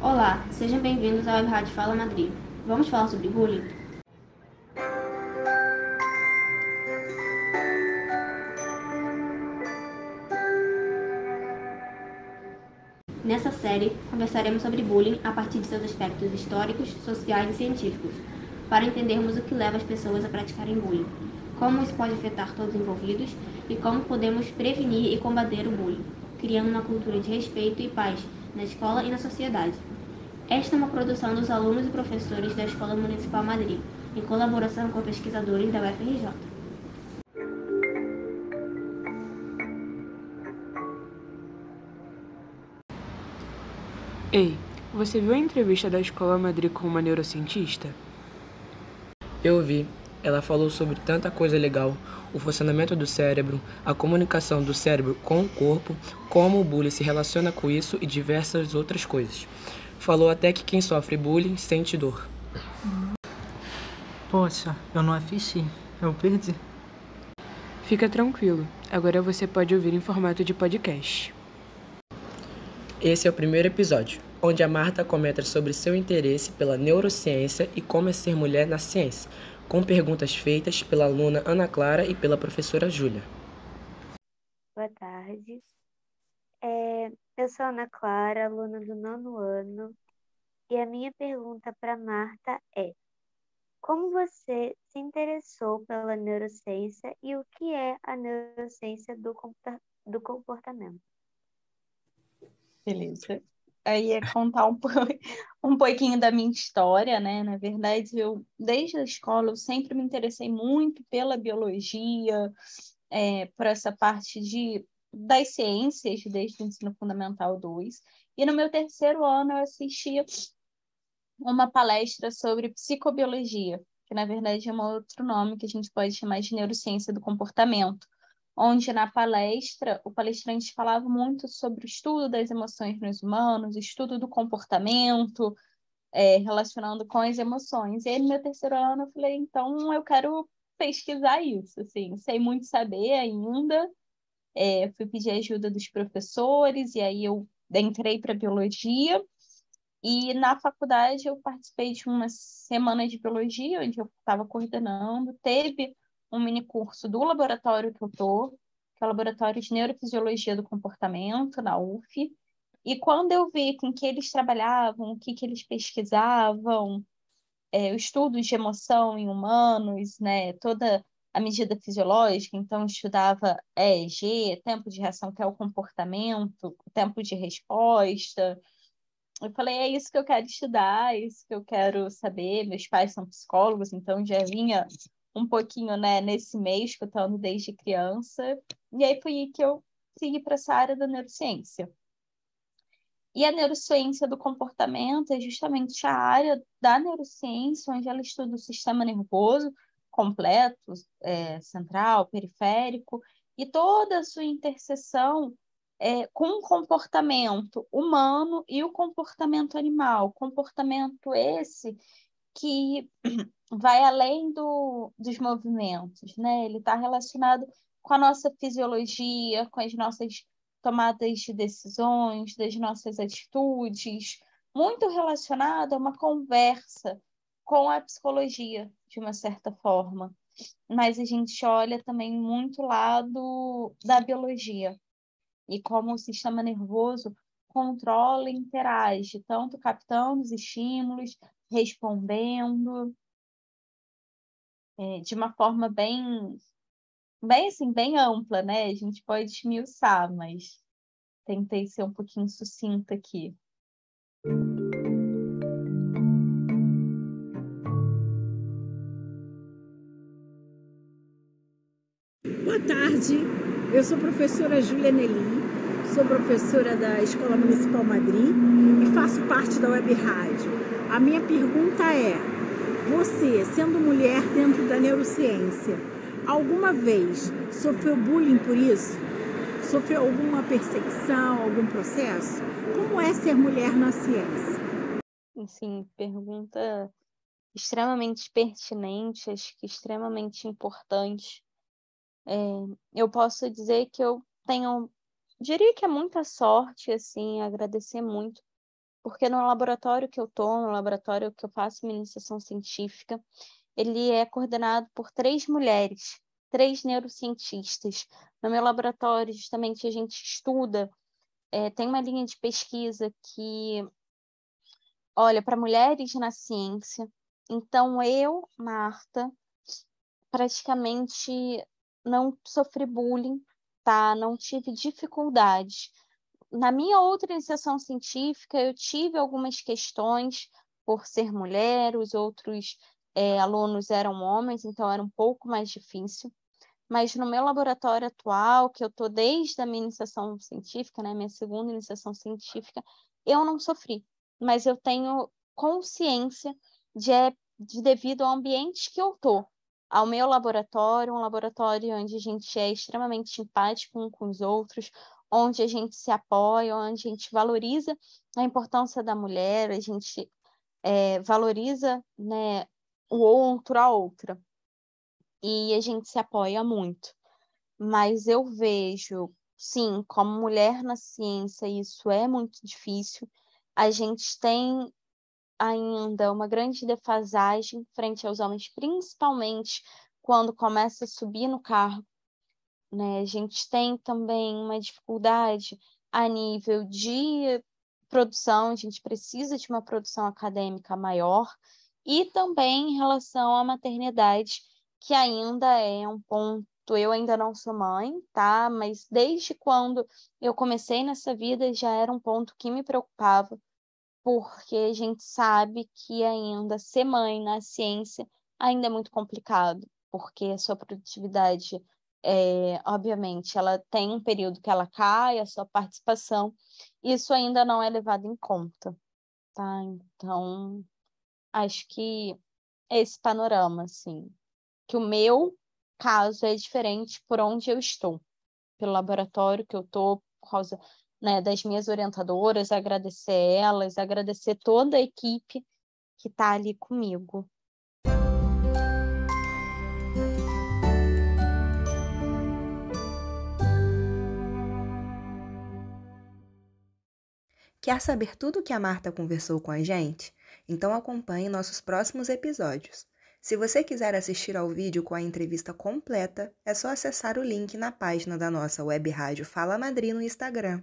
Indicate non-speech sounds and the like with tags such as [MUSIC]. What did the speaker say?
Olá, sejam bem-vindos ao Web Rádio Fala Madrid. Vamos falar sobre bullying? Nessa série, conversaremos sobre bullying a partir de seus aspectos históricos, sociais e científicos, para entendermos o que leva as pessoas a praticarem bullying, como isso pode afetar todos os envolvidos e como podemos prevenir e combater o bullying, criando uma cultura de respeito e paz na escola e na sociedade. Esta é uma produção dos alunos e professores da Escola Municipal Madrid, em colaboração com pesquisadores da UFRJ. Ei, você viu a entrevista da Escola Madrid com uma neurocientista? Eu vi. Ela falou sobre tanta coisa legal: o funcionamento do cérebro, a comunicação do cérebro com o corpo, como o bullying se relaciona com isso e diversas outras coisas. Falou até que quem sofre bullying sente dor. Poxa, eu não assisti. Eu perdi. Fica tranquilo, agora você pode ouvir em formato de podcast. Esse é o primeiro episódio, onde a Marta comenta sobre seu interesse pela neurociência e como é ser mulher na ciência, com perguntas feitas pela aluna Ana Clara e pela professora Júlia. Boa tarde. É, eu sou Ana Clara, aluna do nono ano, e a minha pergunta para Marta é: como você se interessou pela neurociência e o que é a neurociência do, do comportamento? Beleza. Aí é contar um, [LAUGHS] um pouquinho da minha história, né? Na verdade, eu, desde a escola, eu sempre me interessei muito pela biologia, é, por essa parte de, das ciências, desde o ensino fundamental 2. E no meu terceiro ano, eu assisti uma palestra sobre psicobiologia, que na verdade é um outro nome que a gente pode chamar de neurociência do comportamento onde na palestra o palestrante falava muito sobre o estudo das emoções nos humanos, estudo do comportamento, é, relacionando com as emoções. E aí, no meu terceiro ano, eu falei, então eu quero pesquisar isso, assim, sei muito saber ainda, é, fui pedir ajuda dos professores, e aí eu entrei para biologia, e na faculdade eu participei de uma semana de biologia, onde eu estava coordenando, teve um mini curso do laboratório que eu tô, que é o Laboratório de Neurofisiologia do Comportamento, na UF. E quando eu vi com que eles trabalhavam, o que, que eles pesquisavam, é, estudos de emoção em humanos, né, toda a medida fisiológica, então estudava EEG, tempo de reação, que é o comportamento, tempo de resposta. Eu falei, é isso que eu quero estudar, é isso que eu quero saber. Meus pais são psicólogos, então já vinha um pouquinho, né, nesse mês, escutando desde criança. E aí foi aí que eu segui para essa área da neurociência. E a neurociência do comportamento é justamente a área da neurociência onde ela estuda o sistema nervoso completo, é, central, periférico, e toda a sua interseção é, com o comportamento humano e o comportamento animal. Comportamento esse que vai além do, dos movimentos, né? Ele está relacionado com a nossa fisiologia, com as nossas tomadas de decisões, das nossas atitudes, muito relacionado a uma conversa com a psicologia, de uma certa forma. Mas a gente olha também muito lado da biologia e como o sistema nervoso controla e interage, tanto captando os estímulos, respondendo é, de uma forma bem, bem assim, bem ampla, né? A gente pode esmiuçar, mas tentei ser um pouquinho sucinta aqui. Boa tarde, eu sou professora Júlia Nelly, sou professora da Escola Municipal Madrid faço parte da Web Rádio. A minha pergunta é: você, sendo mulher dentro da neurociência, alguma vez sofreu bullying por isso? Sofreu alguma perseguição, algum processo? Como é ser mulher na ciência? Sim, pergunta extremamente pertinente, acho que extremamente importante. É, eu posso dizer que eu tenho, diria que é muita sorte, assim, agradecer muito porque no laboratório que eu estou, no laboratório que eu faço minha iniciação científica, ele é coordenado por três mulheres, três neurocientistas. No meu laboratório, justamente, a gente estuda, é, tem uma linha de pesquisa que olha para mulheres na ciência. Então, eu, Marta, praticamente não sofri bullying, tá? Não tive dificuldades na minha outra iniciação científica, eu tive algumas questões por ser mulher, os outros é, alunos eram homens, então era um pouco mais difícil. Mas no meu laboratório atual, que eu estou desde a minha iniciação científica, né, minha segunda iniciação científica, eu não sofri. Mas eu tenho consciência de, é, de devido ao ambiente que eu estou, ao meu laboratório, um laboratório onde a gente é extremamente empático um com os outros, onde a gente se apoia, onde a gente valoriza a importância da mulher, a gente é, valoriza né, o outro, a outra. E a gente se apoia muito. Mas eu vejo, sim, como mulher na ciência, isso é muito difícil. A gente tem ainda uma grande defasagem frente aos homens, principalmente quando começa a subir no cargo, né? A gente tem também uma dificuldade a nível de produção, a gente precisa de uma produção acadêmica maior, e também em relação à maternidade, que ainda é um ponto. Eu ainda não sou mãe, tá? Mas desde quando eu comecei nessa vida já era um ponto que me preocupava, porque a gente sabe que ainda ser mãe na ciência ainda é muito complicado, porque a sua produtividade é, obviamente, ela tem um período que ela cai, a sua participação, isso ainda não é levado em conta, tá? Então, acho que esse panorama, assim, que o meu caso é diferente por onde eu estou, pelo laboratório que eu estou, por causa né, das minhas orientadoras, agradecer elas, agradecer toda a equipe que está ali comigo. Quer saber tudo o que a Marta conversou com a gente? Então acompanhe nossos próximos episódios. Se você quiser assistir ao vídeo com a entrevista completa, é só acessar o link na página da nossa web rádio Fala Madrid no Instagram.